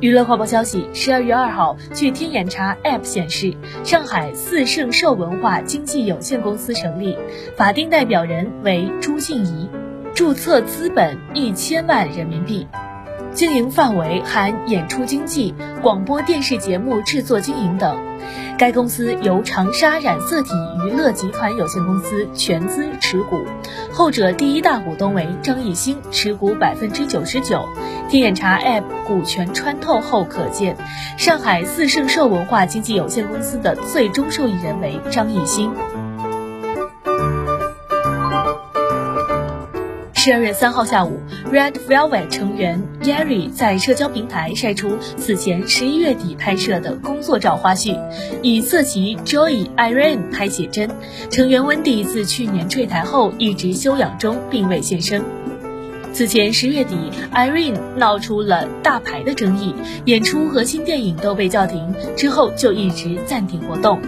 娱乐快报消息：十二月二号，据天眼查 App 显示，上海四圣寿文化经济有限公司成立，法定代表人为朱静怡，注册资本一千万人民币。经营范围含演出经纪、广播电视节目制作经营等。该公司由长沙染色体娱乐集团有限公司全资持股，后者第一大股东为张艺兴，持股百分之九十九。天眼查 App 股权穿透后可见，上海四圣兽文化经纪有限公司的最终受益人为张艺兴。十二月三号下午，Red Velvet 成员 Yeri 在社交平台晒出此前十一月底拍摄的工作照花絮，以色旗 Joy Irene 拍写真。成员 Wendy 自去年坠台后一直休养中，并未现身。此前十月底，Irene 闹出了大牌的争议，演出和新电影都被叫停，之后就一直暂停活动。